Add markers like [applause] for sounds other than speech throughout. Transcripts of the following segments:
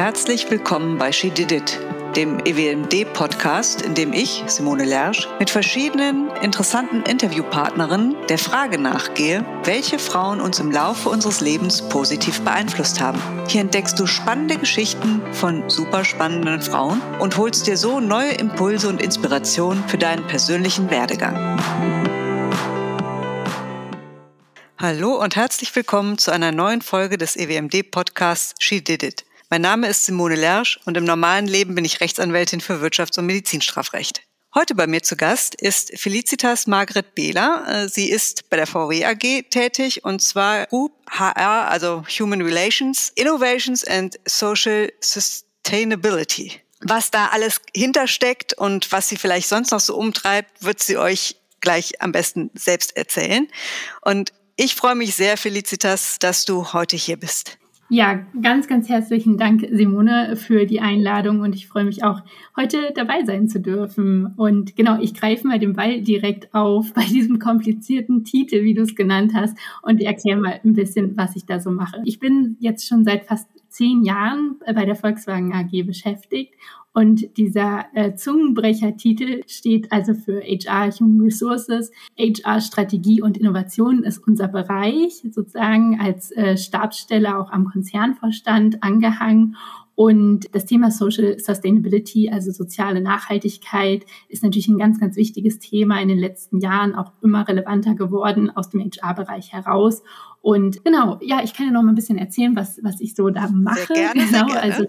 Herzlich willkommen bei She Did It, dem EWMD-Podcast, in dem ich, Simone Lersch, mit verschiedenen interessanten Interviewpartnerinnen der Frage nachgehe, welche Frauen uns im Laufe unseres Lebens positiv beeinflusst haben. Hier entdeckst du spannende Geschichten von super spannenden Frauen und holst dir so neue Impulse und Inspirationen für deinen persönlichen Werdegang. Hallo und herzlich willkommen zu einer neuen Folge des EWMD-Podcasts She Did It. Mein Name ist Simone Lersch und im normalen Leben bin ich Rechtsanwältin für Wirtschafts- und Medizinstrafrecht. Heute bei mir zu Gast ist Felicitas Margret Behler. Äh, sie ist bei der VW AG tätig und zwar Group HR, also Human Relations, Innovations and Social Sustainability. Was da alles hintersteckt und was sie vielleicht sonst noch so umtreibt, wird sie euch gleich am besten selbst erzählen. Und ich freue mich sehr, Felicitas, dass du heute hier bist. Ja, ganz, ganz herzlichen Dank, Simone, für die Einladung und ich freue mich auch, heute dabei sein zu dürfen. Und genau, ich greife mal den Ball direkt auf bei diesem komplizierten Titel, wie du es genannt hast, und erkläre mal ein bisschen, was ich da so mache. Ich bin jetzt schon seit fast zehn Jahren bei der Volkswagen AG beschäftigt und dieser äh, Zungenbrecher-Titel steht also für HR Human Resources. HR Strategie und Innovation ist unser Bereich, sozusagen als äh, Stabsstelle auch am Konzernvorstand angehangen. Und das Thema Social Sustainability, also soziale Nachhaltigkeit, ist natürlich ein ganz, ganz wichtiges Thema in den letzten Jahren auch immer relevanter geworden aus dem HR-Bereich heraus. Und genau, ja, ich kann ja noch mal ein bisschen erzählen, was, was ich so da mache. Sehr gerne, genau, sehr gerne. also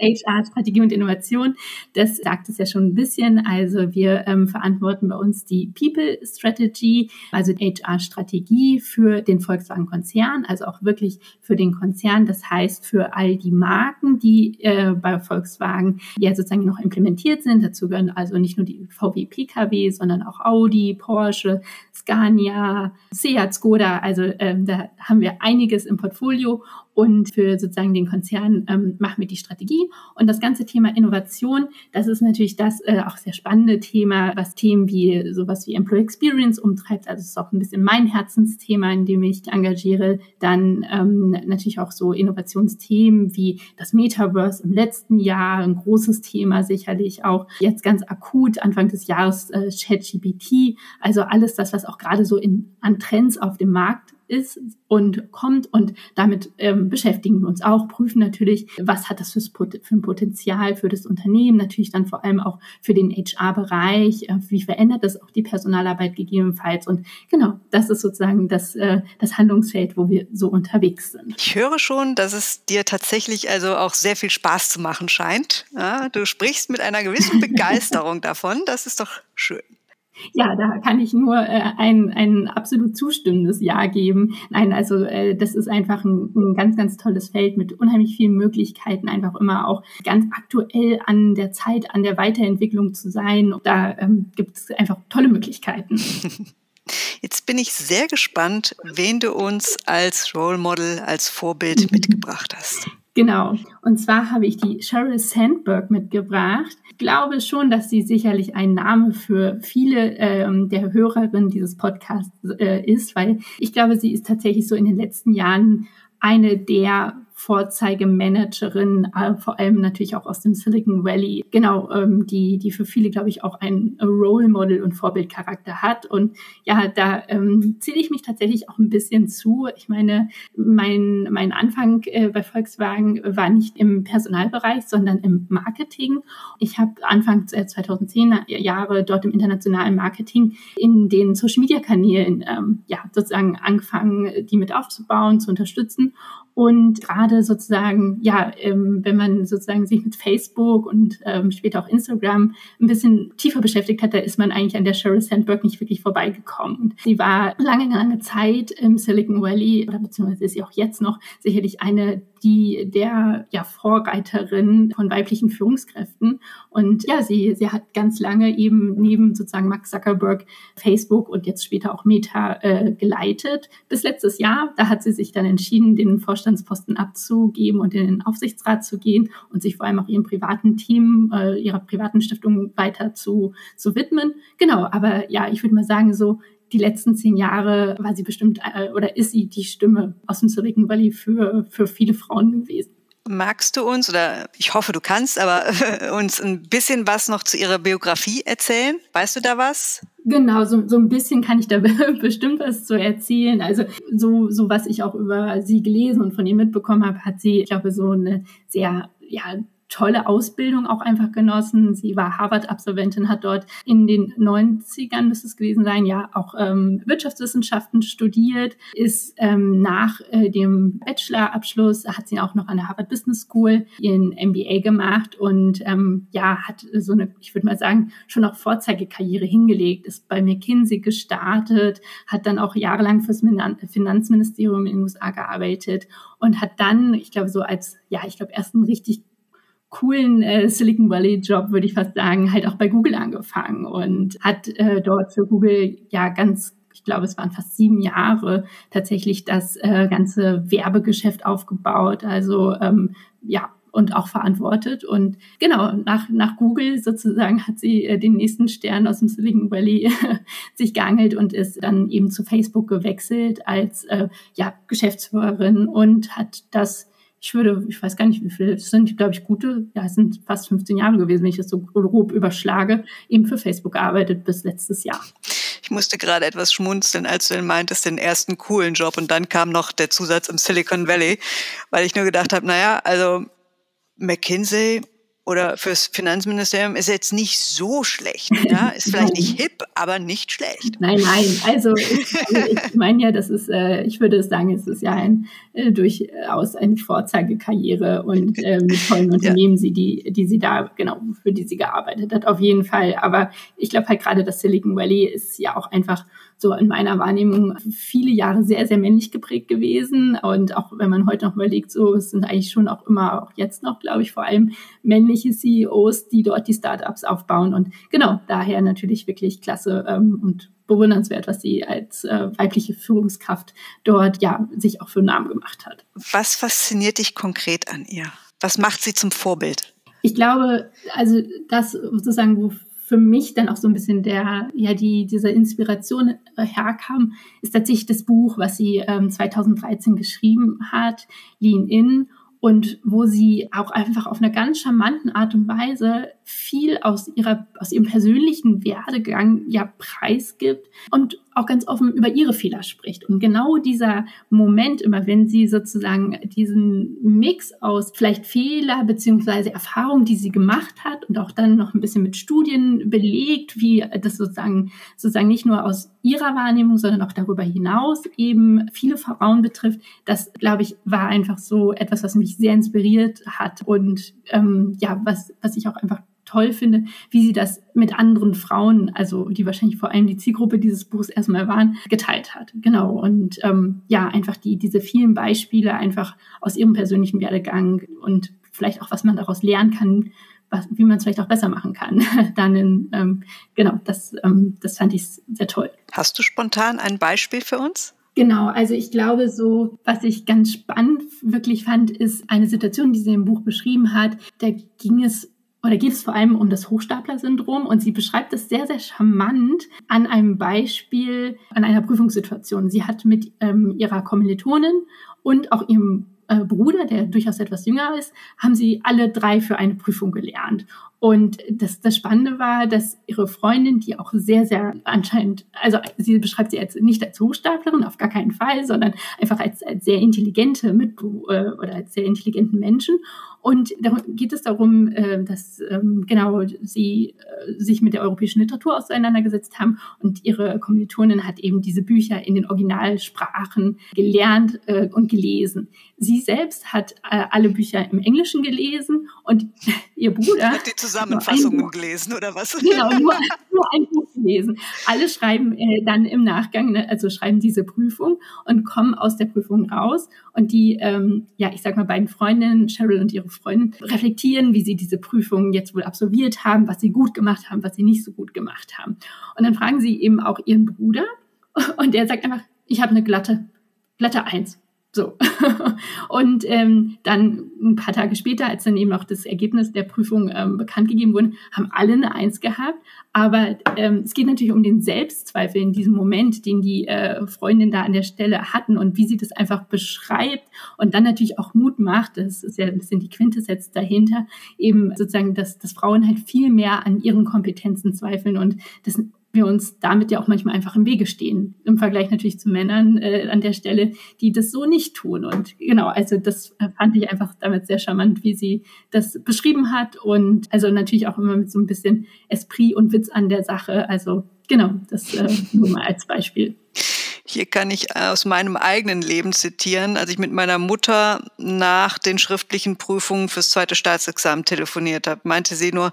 HR, [laughs] Strategie und Innovation, das sagt es ja schon ein bisschen. Also wir ähm, verantworten bei uns die People Strategy, also HR-Strategie für den Volkswagen-Konzern, also auch wirklich für den Konzern. Das heißt, für all die Marken, die äh, bei Volkswagen ja sozusagen noch implementiert sind. Dazu gehören also nicht nur die VW Pkw, sondern auch Audi, Porsche, Scania, Seat, Skoda. Also ähm, da haben wir einiges im Portfolio und für sozusagen den Konzern ähm, machen wir die Strategie. Und das ganze Thema Innovation, das ist natürlich das äh, auch sehr spannende Thema, was Themen wie sowas wie Employee Experience umtreibt. Also es ist auch ein bisschen mein Herzensthema, in dem ich engagiere. Dann ähm, natürlich auch so Innovationsthemen wie das Metaverse im letzten Jahr, ein großes Thema sicherlich auch jetzt ganz akut Anfang des Jahres äh, ChatGPT. Also alles das, was auch gerade so in, an Trends auf dem Markt ist und kommt und damit ähm, beschäftigen wir uns auch, prüfen natürlich, was hat das für, für ein Potenzial für das Unternehmen, natürlich dann vor allem auch für den HR-Bereich, äh, wie verändert das auch die Personalarbeit gegebenenfalls und genau, das ist sozusagen das, äh, das Handlungsfeld, wo wir so unterwegs sind. Ich höre schon, dass es dir tatsächlich also auch sehr viel Spaß zu machen scheint. Ja, du sprichst mit einer gewissen [laughs] Begeisterung davon, das ist doch schön. Ja, da kann ich nur äh, ein, ein absolut zustimmendes Ja geben. Nein, also äh, das ist einfach ein, ein ganz, ganz tolles Feld mit unheimlich vielen Möglichkeiten, einfach immer auch ganz aktuell an der Zeit, an der Weiterentwicklung zu sein. Da ähm, gibt es einfach tolle Möglichkeiten. [laughs] Jetzt bin ich sehr gespannt, wen du uns als Role Model, als Vorbild mitgebracht hast. Genau. Und zwar habe ich die Sheryl Sandberg mitgebracht. Ich glaube schon, dass sie sicherlich ein Name für viele ähm, der Hörerinnen dieses Podcasts äh, ist, weil ich glaube, sie ist tatsächlich so in den letzten Jahren eine der Vorzeigemanagerin, äh, vor allem natürlich auch aus dem Silicon Valley, genau, ähm, die, die für viele, glaube ich, auch ein Role Model und Vorbildcharakter hat. Und ja, da ähm, zähle ich mich tatsächlich auch ein bisschen zu. Ich meine, mein, mein Anfang äh, bei Volkswagen war nicht im Personalbereich, sondern im Marketing. Ich habe Anfang 2010 Jahre dort im internationalen Marketing in den Social Media Kanälen ähm, ja sozusagen angefangen, die mit aufzubauen, zu unterstützen und gerade sozusagen, ja, ähm, wenn man sozusagen sich mit Facebook und ähm, später auch Instagram ein bisschen tiefer beschäftigt hat, da ist man eigentlich an der Sheryl Sandberg nicht wirklich vorbeigekommen. Und sie war lange, lange Zeit im Silicon Valley oder beziehungsweise ist sie auch jetzt noch sicherlich eine die der ja, Vorreiterin von weiblichen Führungskräften. Und ja, sie, sie hat ganz lange eben neben sozusagen Mark Zuckerberg Facebook und jetzt später auch Meta äh, geleitet. Bis letztes Jahr, da hat sie sich dann entschieden, den Vorstandsposten abzugeben und in den Aufsichtsrat zu gehen und sich vor allem auch ihrem privaten Team, äh, ihrer privaten Stiftung weiter zu, zu widmen. Genau, aber ja, ich würde mal sagen, so die letzten zehn Jahre war sie bestimmt äh, oder ist sie die Stimme aus dem Silicon Valley für, für viele Frauen gewesen. Magst du uns, oder ich hoffe, du kannst, aber [laughs] uns ein bisschen was noch zu ihrer Biografie erzählen? Weißt du da was? Genau, so, so ein bisschen kann ich da [laughs] bestimmt was zu erzählen. Also so, so was ich auch über sie gelesen und von ihr mitbekommen habe, hat sie, ich glaube, so eine sehr ja, tolle Ausbildung auch einfach genossen. Sie war Harvard-Absolventin, hat dort in den 90ern, müsste es gewesen sein, ja auch ähm, Wirtschaftswissenschaften studiert, ist ähm, nach äh, dem Bachelorabschluss, hat sie auch noch an der Harvard Business School ihren MBA gemacht und ähm, ja, hat so eine, ich würde mal sagen, schon auch Vorzeigekarriere hingelegt, ist bei McKinsey gestartet, hat dann auch jahrelang fürs Finanzministerium in den USA gearbeitet und hat dann, ich glaube, so als, ja, ich glaube, ersten richtig coolen äh, Silicon Valley Job, würde ich fast sagen, halt auch bei Google angefangen und hat äh, dort für Google ja ganz ich glaube, es waren fast sieben Jahre tatsächlich das äh, ganze Werbegeschäft aufgebaut. Also ähm, ja, und auch verantwortet. Und genau, nach, nach Google sozusagen hat sie äh, den nächsten Stern aus dem Silicon Valley [laughs] sich geangelt und ist dann eben zu Facebook gewechselt als äh, ja, Geschäftsführerin und hat das ich würde, ich weiß gar nicht, wie viele es sind, glaube ich, gute, ja, es sind fast 15 Jahre gewesen, wenn ich das so grob überschlage, eben für Facebook gearbeitet bis letztes Jahr. Ich musste gerade etwas schmunzeln, als du meintest, den ersten coolen Job und dann kam noch der Zusatz im Silicon Valley, weil ich nur gedacht habe, naja, also McKinsey oder fürs Finanzministerium ist jetzt nicht so schlecht. Ja? [laughs] Ist vielleicht nicht hip, aber nicht schlecht. Nein, nein. Also ich, ich meine ja, das ist, äh, ich würde sagen, es ist ja ein äh, durchaus eine Vorzeigekarriere und äh, mit tollen Unternehmen, ja. sie, die, die sie da, genau, für die sie gearbeitet hat, auf jeden Fall. Aber ich glaube halt gerade das Silicon Valley ist ja auch einfach so in meiner Wahrnehmung viele Jahre sehr, sehr männlich geprägt gewesen. Und auch wenn man heute noch überlegt, so, es sind eigentlich schon auch immer, auch jetzt noch, glaube ich, vor allem männliche CEOs, die dort die Startups aufbauen. Und genau, daher natürlich wirklich klasse ähm, und bewundernswert, was sie als äh, weibliche Führungskraft dort ja sich auch für einen Namen gemacht hat. Was fasziniert dich konkret an ihr? Was macht sie zum Vorbild? Ich glaube, also das sozusagen, wo für mich dann auch so ein bisschen der, ja, die, diese Inspiration äh, herkam, ist tatsächlich das Buch, was sie ähm, 2013 geschrieben hat, Lean In. Und wo sie auch einfach auf einer ganz charmanten Art und Weise viel aus ihrer, aus ihrem persönlichen Werdegang ja preisgibt und auch ganz offen über ihre Fehler spricht. Und genau dieser Moment, immer wenn sie sozusagen diesen Mix aus vielleicht Fehler beziehungsweise Erfahrungen, die sie gemacht hat und auch dann noch ein bisschen mit Studien belegt, wie das sozusagen, sozusagen nicht nur aus ihrer Wahrnehmung, sondern auch darüber hinaus eben viele Frauen betrifft, das, glaube ich, war einfach so etwas, was mich sehr inspiriert hat und ähm, ja, was, was ich auch einfach toll finde, wie sie das mit anderen Frauen, also die wahrscheinlich vor allem die Zielgruppe dieses Buchs erstmal waren, geteilt hat. Genau. Und ähm, ja, einfach die, diese vielen Beispiele einfach aus ihrem persönlichen Werdegang und vielleicht auch, was man daraus lernen kann, was, wie man es vielleicht auch besser machen kann. [laughs] Dann in, ähm, genau, das, ähm, das fand ich sehr toll. Hast du spontan ein Beispiel für uns? Genau, also ich glaube so, was ich ganz spannend wirklich fand, ist eine Situation, die sie im Buch beschrieben hat. Da ging es oder geht es vor allem um das Hochstapler-Syndrom und sie beschreibt es sehr, sehr charmant an einem Beispiel, an einer Prüfungssituation. Sie hat mit ähm, ihrer Kommilitonin und auch ihrem äh, Bruder, der durchaus etwas jünger ist, haben sie alle drei für eine Prüfung gelernt. Und das, das Spannende war, dass ihre Freundin, die auch sehr, sehr anscheinend, also sie beschreibt sie jetzt nicht als Hochstaplerin, auf gar keinen Fall, sondern einfach als, als sehr intelligente Mit äh, oder als sehr intelligenten Menschen. Und darum geht es darum, äh, dass ähm, genau sie äh, sich mit der europäischen Literatur auseinandergesetzt haben und ihre Kommilitonin hat eben diese Bücher in den Originalsprachen gelernt äh, und gelesen. Sie selbst hat alle Bücher im Englischen gelesen und [laughs] ihr Bruder die Zusammenfassungen gelesen oder was? Genau, nur, nur ein Buch gelesen. Alle schreiben dann im Nachgang, ne, also schreiben diese Prüfung und kommen aus der Prüfung raus und die, ähm, ja, ich sag mal, beiden Freundinnen, Cheryl und ihre Freundin, reflektieren, wie sie diese Prüfung jetzt wohl absolviert haben, was sie gut gemacht haben, was sie nicht so gut gemacht haben. Und dann fragen sie eben auch ihren Bruder und der sagt einfach, ich habe eine glatte, glatte Eins. So. [laughs] und ähm, dann ein paar Tage später, als dann eben auch das Ergebnis der Prüfung ähm, bekannt gegeben wurde, haben alle eine Eins gehabt. Aber ähm, es geht natürlich um den Selbstzweifel in diesem Moment, den die äh, Freundin da an der Stelle hatten und wie sie das einfach beschreibt und dann natürlich auch Mut macht. Das ist ja ein bisschen die Quintessenz dahinter, eben sozusagen, dass, dass Frauen halt viel mehr an ihren Kompetenzen zweifeln und das wir uns damit ja auch manchmal einfach im Wege stehen. Im Vergleich natürlich zu Männern äh, an der Stelle, die das so nicht tun. Und genau, also das fand ich einfach damit sehr charmant, wie sie das beschrieben hat. Und also natürlich auch immer mit so ein bisschen Esprit und Witz an der Sache. Also genau, das äh, [laughs] nur mal als Beispiel. Hier kann ich aus meinem eigenen Leben zitieren, als ich mit meiner Mutter nach den schriftlichen Prüfungen fürs zweite Staatsexamen telefoniert habe, meinte sie nur,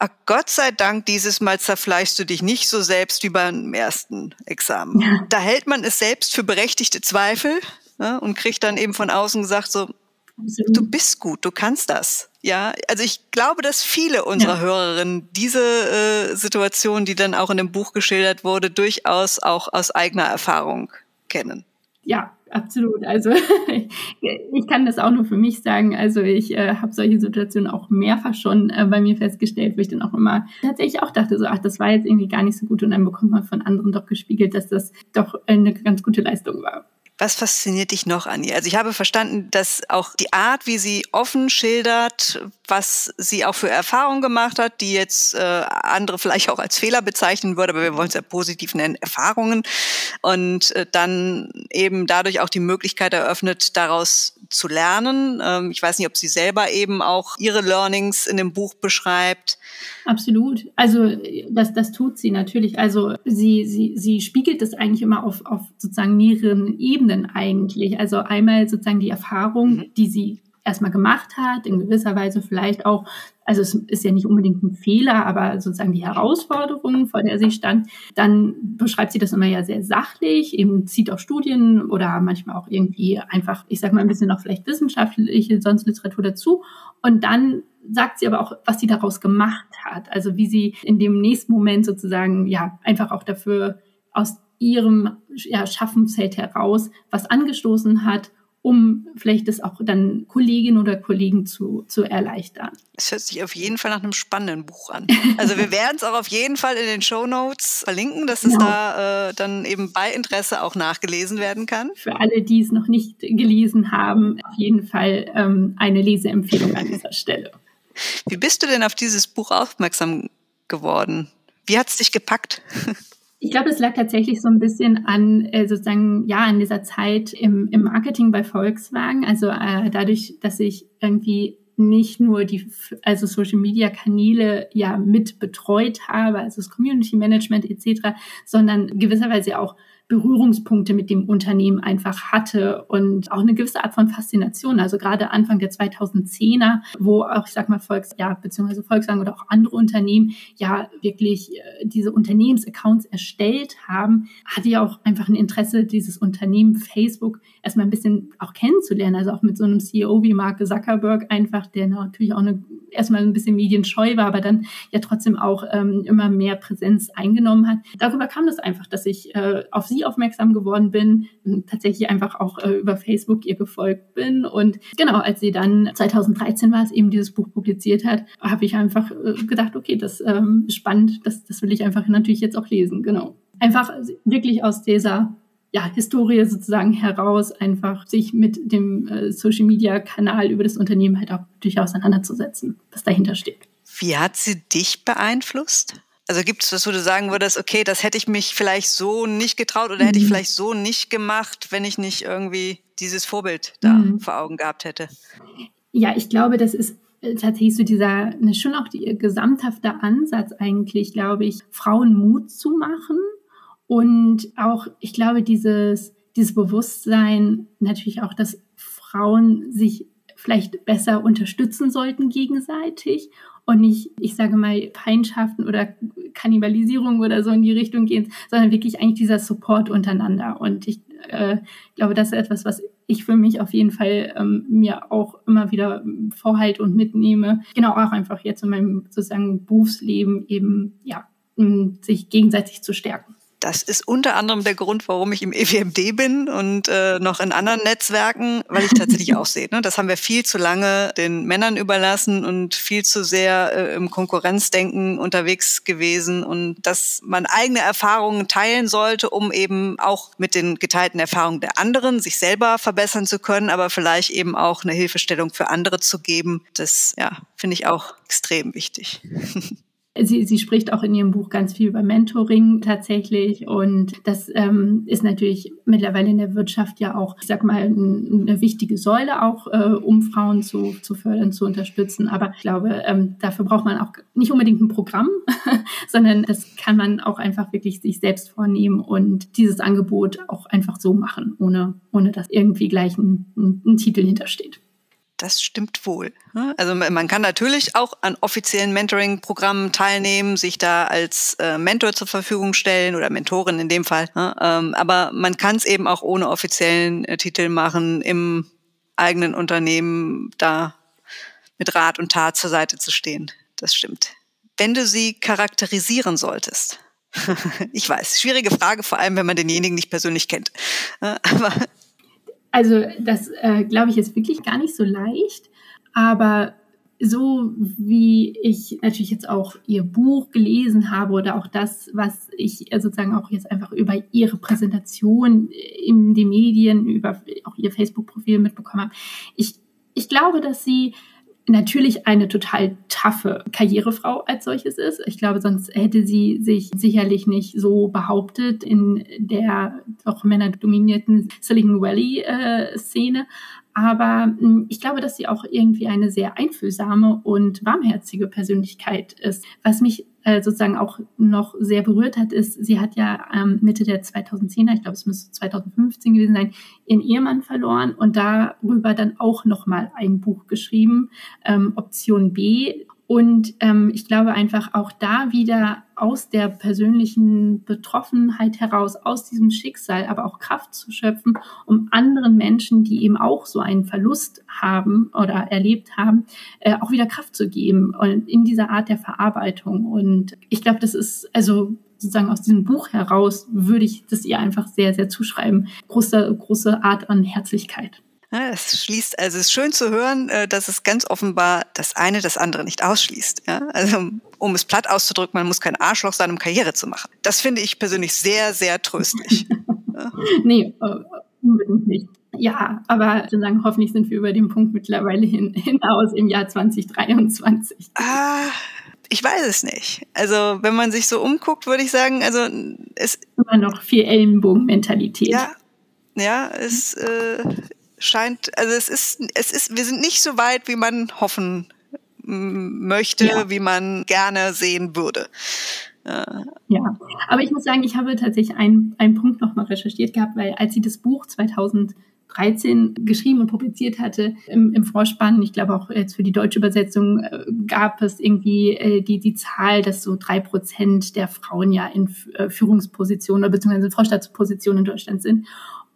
Ach, Gott sei Dank, dieses Mal zerfleischst du dich nicht so selbst wie beim ersten Examen. Ja. Da hält man es selbst für berechtigte Zweifel ja, und kriegt dann eben von außen gesagt so, du bist gut, du kannst das. Ja, also ich glaube, dass viele unserer ja. Hörerinnen diese äh, Situation, die dann auch in dem Buch geschildert wurde, durchaus auch aus eigener Erfahrung kennen. Ja, absolut. Also [laughs] ich kann das auch nur für mich sagen. Also ich äh, habe solche Situationen auch mehrfach schon äh, bei mir festgestellt, wo ich dann auch immer tatsächlich auch dachte, so, ach, das war jetzt irgendwie gar nicht so gut und dann bekommt man von anderen doch gespiegelt, dass das doch eine ganz gute Leistung war. Was fasziniert dich noch an ihr? Also ich habe verstanden, dass auch die Art, wie sie offen schildert, was sie auch für Erfahrungen gemacht hat, die jetzt äh, andere vielleicht auch als Fehler bezeichnen würde, aber wir wollen es ja positiv nennen, Erfahrungen. Und äh, dann eben dadurch auch die Möglichkeit eröffnet, daraus zu lernen. Ähm, ich weiß nicht, ob sie selber eben auch ihre Learnings in dem Buch beschreibt. Absolut. Also das, das tut sie natürlich. Also sie, sie, sie spiegelt das eigentlich immer auf, auf sozusagen mehreren Ebenen eigentlich. Also einmal sozusagen die Erfahrung, mhm. die sie erstmal gemacht hat, in gewisser Weise vielleicht auch, also es ist ja nicht unbedingt ein Fehler, aber sozusagen die Herausforderungen, vor der sie stand, dann beschreibt sie das immer ja sehr sachlich, eben zieht auch Studien oder manchmal auch irgendwie einfach, ich sag mal ein bisschen noch vielleicht wissenschaftliche, sonst Literatur dazu. Und dann sagt sie aber auch, was sie daraus gemacht hat, also wie sie in dem nächsten Moment sozusagen ja einfach auch dafür aus ihrem ja, Schaffensfeld heraus was angestoßen hat um vielleicht das auch dann Kolleginnen oder Kollegen zu, zu erleichtern. Es hört sich auf jeden Fall nach einem spannenden Buch an. Also wir [laughs] werden es auch auf jeden Fall in den Show Notes verlinken, dass es genau. da äh, dann eben bei Interesse auch nachgelesen werden kann. Für alle, die es noch nicht gelesen haben, auf jeden Fall ähm, eine Leseempfehlung an dieser Stelle. Wie bist du denn auf dieses Buch aufmerksam geworden? Wie hat es dich gepackt? [laughs] Ich glaube, es lag tatsächlich so ein bisschen an äh, sozusagen ja an dieser Zeit im, im Marketing bei Volkswagen. Also äh, dadurch, dass ich irgendwie nicht nur die also Social Media Kanäle ja mit betreut habe, also das Community Management etc., sondern gewisserweise auch Berührungspunkte mit dem Unternehmen einfach hatte und auch eine gewisse Art von Faszination. Also gerade Anfang der 2010er, wo auch, ich sag mal, Volks, ja, beziehungsweise Volkswagen oder auch andere Unternehmen ja wirklich äh, diese Unternehmensaccounts erstellt haben, hatte ja auch einfach ein Interesse, dieses Unternehmen Facebook erstmal ein bisschen auch kennenzulernen. Also auch mit so einem CEO wie Mark Zuckerberg einfach, der natürlich auch eine, erstmal ein bisschen medienscheu war, aber dann ja trotzdem auch ähm, immer mehr Präsenz eingenommen hat. Darüber kam das einfach, dass ich äh, auf sie sie aufmerksam geworden bin, tatsächlich einfach auch äh, über Facebook ihr gefolgt bin. Und genau, als sie dann 2013 war es eben dieses Buch publiziert hat, habe ich einfach äh, gedacht, okay, das ähm, ist spannend, das, das will ich einfach natürlich jetzt auch lesen. Genau. Einfach wirklich aus dieser ja, Historie sozusagen heraus, einfach sich mit dem äh, Social Media Kanal über das Unternehmen halt auch natürlich auseinanderzusetzen, was dahinter steht. Wie hat sie dich beeinflusst? Also gibt es was, wo du sagen würdest, okay, das hätte ich mich vielleicht so nicht getraut oder mhm. hätte ich mhm. vielleicht so nicht gemacht, wenn ich nicht irgendwie dieses Vorbild da mhm. vor Augen gehabt hätte? Ja, ich glaube, das ist äh, tatsächlich so dieser, ne, schon auch die gesamthafte Ansatz eigentlich, glaube ich, Frauen Mut zu machen und auch, ich glaube, dieses, dieses Bewusstsein natürlich auch, dass Frauen sich vielleicht besser unterstützen sollten gegenseitig und nicht, ich sage mal, Feindschaften oder Kannibalisierung oder so in die Richtung gehen, sondern wirklich eigentlich dieser Support untereinander. Und ich äh, glaube, das ist etwas, was ich für mich auf jeden Fall ähm, mir auch immer wieder vorhalte und mitnehme. Genau auch einfach jetzt in meinem sozusagen Berufsleben eben, ja, sich gegenseitig zu stärken. Das ist unter anderem der Grund, warum ich im EWMD bin und äh, noch in anderen Netzwerken, weil ich tatsächlich auch sehe, ne, das haben wir viel zu lange den Männern überlassen und viel zu sehr äh, im Konkurrenzdenken unterwegs gewesen und dass man eigene Erfahrungen teilen sollte, um eben auch mit den geteilten Erfahrungen der anderen sich selber verbessern zu können, aber vielleicht eben auch eine Hilfestellung für andere zu geben. Das ja, finde ich auch extrem wichtig. [laughs] Sie, sie spricht auch in ihrem Buch ganz viel über Mentoring tatsächlich und das ähm, ist natürlich mittlerweile in der Wirtschaft ja auch, ich sag mal, ein, eine wichtige Säule auch, äh, um Frauen zu, zu fördern, zu unterstützen. Aber ich glaube, ähm, dafür braucht man auch nicht unbedingt ein Programm, [laughs] sondern das kann man auch einfach wirklich sich selbst vornehmen und dieses Angebot auch einfach so machen, ohne, ohne dass irgendwie gleich ein, ein, ein Titel hintersteht. Das stimmt wohl. Also man kann natürlich auch an offiziellen Mentoring-Programmen teilnehmen, sich da als äh, Mentor zur Verfügung stellen oder Mentorin in dem Fall. Ähm, aber man kann es eben auch ohne offiziellen äh, Titel machen, im eigenen Unternehmen da mit Rat und Tat zur Seite zu stehen. Das stimmt. Wenn du sie charakterisieren solltest, [laughs] ich weiß, schwierige Frage, vor allem wenn man denjenigen nicht persönlich kennt. [laughs] Aber also das, äh, glaube ich, ist wirklich gar nicht so leicht. Aber so wie ich natürlich jetzt auch ihr Buch gelesen habe oder auch das, was ich sozusagen auch jetzt einfach über ihre Präsentation in den Medien, über auch ihr Facebook-Profil mitbekommen habe, ich, ich glaube, dass sie natürlich eine total taffe Karrierefrau als solches ist. Ich glaube, sonst hätte sie sich sicherlich nicht so behauptet in der doch männerdominierten Silicon Valley äh. Aber hm, ich glaube, dass sie auch irgendwie eine sehr einfühlsame und warmherzige Persönlichkeit ist. Was mich äh, sozusagen auch noch sehr berührt hat, ist, sie hat ja ähm, Mitte der 2010er, ich glaube, es müsste 2015 gewesen sein, ihren Ehemann verloren und darüber dann auch nochmal ein Buch geschrieben, ähm, Option B. Und ähm, ich glaube einfach auch da wieder aus der persönlichen Betroffenheit heraus, aus diesem Schicksal, aber auch Kraft zu schöpfen, um anderen Menschen, die eben auch so einen Verlust haben oder erlebt haben, äh, auch wieder Kraft zu geben und in dieser Art der Verarbeitung. Und ich glaube, das ist also sozusagen aus diesem Buch heraus würde ich das ihr einfach sehr, sehr zuschreiben. Große, große Art an Herzlichkeit. Es schließt, also es ist schön zu hören, äh, dass es ganz offenbar das eine das andere nicht ausschließt. Ja? Also um es platt auszudrücken, man muss kein Arschloch sein, um Karriere zu machen. Das finde ich persönlich sehr, sehr tröstlich. [laughs] ja. Nee, äh, unbedingt nicht. Ja, aber sozusagen hoffentlich sind wir über den Punkt mittlerweile hin, hinaus im Jahr 2023. Ah, ich weiß es nicht. Also wenn man sich so umguckt, würde ich sagen, also es immer noch viel Ellenbogenmentalität. Ja, ja, es äh, scheint, also es ist, es ist, wir sind nicht so weit, wie man hoffen möchte, ja. wie man gerne sehen würde. Ja, aber ich muss sagen, ich habe tatsächlich einen, einen Punkt nochmal recherchiert gehabt, weil als sie das Buch 2013 geschrieben und publiziert hatte im, im Vorspann, ich glaube auch jetzt für die deutsche Übersetzung äh, gab es irgendwie äh, die, die Zahl, dass so drei Prozent der Frauen ja in äh, Führungspositionen oder beziehungsweise Vorstandspositionen in Deutschland sind.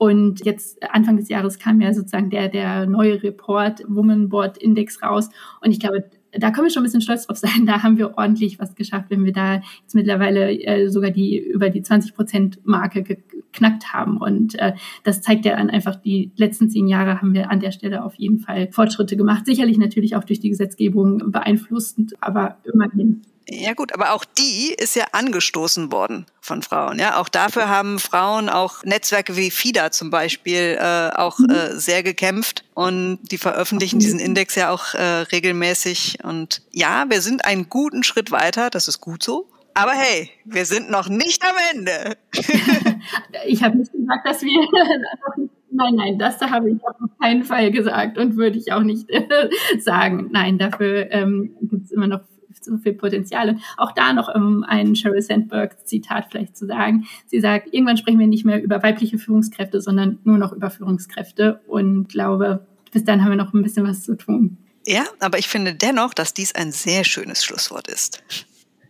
Und jetzt Anfang des Jahres kam ja sozusagen der, der neue Report Woman Board Index raus. Und ich glaube, da können wir schon ein bisschen stolz drauf sein. Da haben wir ordentlich was geschafft, wenn wir da jetzt mittlerweile äh, sogar die über die 20 Prozent Marke geknackt haben. Und äh, das zeigt ja an einfach die letzten zehn Jahre haben wir an der Stelle auf jeden Fall Fortschritte gemacht. Sicherlich natürlich auch durch die Gesetzgebung beeinflusst, aber immerhin. Ja gut, aber auch die ist ja angestoßen worden von Frauen. Ja, auch dafür haben Frauen, auch Netzwerke wie FIDA zum Beispiel, äh, auch mhm. äh, sehr gekämpft und die veröffentlichen diesen Index ja auch äh, regelmäßig. Und ja, wir sind einen guten Schritt weiter. Das ist gut so. Aber hey, wir sind noch nicht am Ende. [laughs] ich habe nicht gesagt, dass wir [laughs] Nein, nein, das habe ich auf keinen Fall gesagt und würde ich auch nicht [laughs] sagen. Nein, dafür ähm, gibt es immer noch so viel Potenzial. Und auch da noch um, ein Sheryl Sandberg-Zitat vielleicht zu sagen. Sie sagt, irgendwann sprechen wir nicht mehr über weibliche Führungskräfte, sondern nur noch über Führungskräfte. Und glaube, bis dann haben wir noch ein bisschen was zu tun. Ja, aber ich finde dennoch, dass dies ein sehr schönes Schlusswort ist.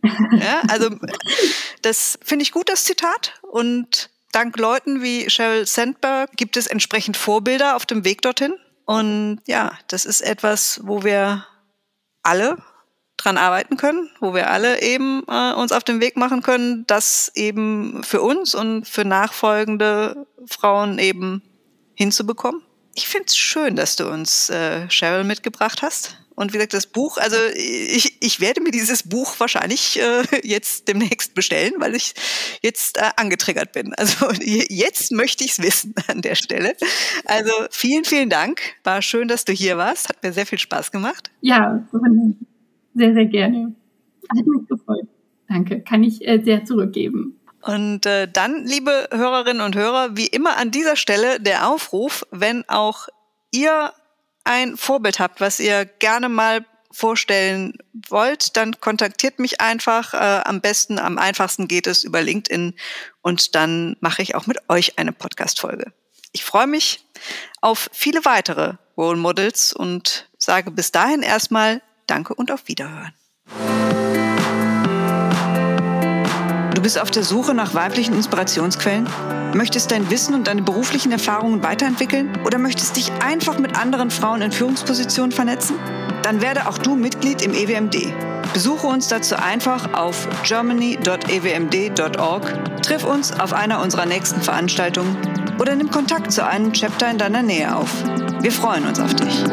Ja, also das finde ich gut, das Zitat. Und dank Leuten wie Sheryl Sandberg gibt es entsprechend Vorbilder auf dem Weg dorthin. Und ja, das ist etwas, wo wir alle dran arbeiten können, wo wir alle eben äh, uns auf den Weg machen können, das eben für uns und für nachfolgende Frauen eben hinzubekommen. Ich finde es schön, dass du uns äh, Cheryl mitgebracht hast. Und wie gesagt, das Buch, also ich, ich werde mir dieses Buch wahrscheinlich äh, jetzt demnächst bestellen, weil ich jetzt äh, angetriggert bin. Also jetzt möchte ich es wissen [laughs] an der Stelle. Also vielen, vielen Dank. War schön, dass du hier warst. Hat mir sehr viel Spaß gemacht. Ja, sehr, sehr gerne. Hat mich gefreut. Danke. Kann ich äh, sehr zurückgeben. Und äh, dann, liebe Hörerinnen und Hörer, wie immer an dieser Stelle der Aufruf, wenn auch ihr ein Vorbild habt, was ihr gerne mal vorstellen wollt, dann kontaktiert mich einfach. Äh, am besten, am einfachsten geht es über LinkedIn und dann mache ich auch mit euch eine Podcast-Folge. Ich freue mich auf viele weitere Role Models und sage bis dahin erstmal Danke und auf Wiederhören. Du bist auf der Suche nach weiblichen Inspirationsquellen? Möchtest dein Wissen und deine beruflichen Erfahrungen weiterentwickeln? Oder möchtest dich einfach mit anderen Frauen in Führungspositionen vernetzen? Dann werde auch du Mitglied im EWMD. Besuche uns dazu einfach auf germany.ewmd.org, triff uns auf einer unserer nächsten Veranstaltungen oder nimm Kontakt zu einem Chapter in deiner Nähe auf. Wir freuen uns auf dich.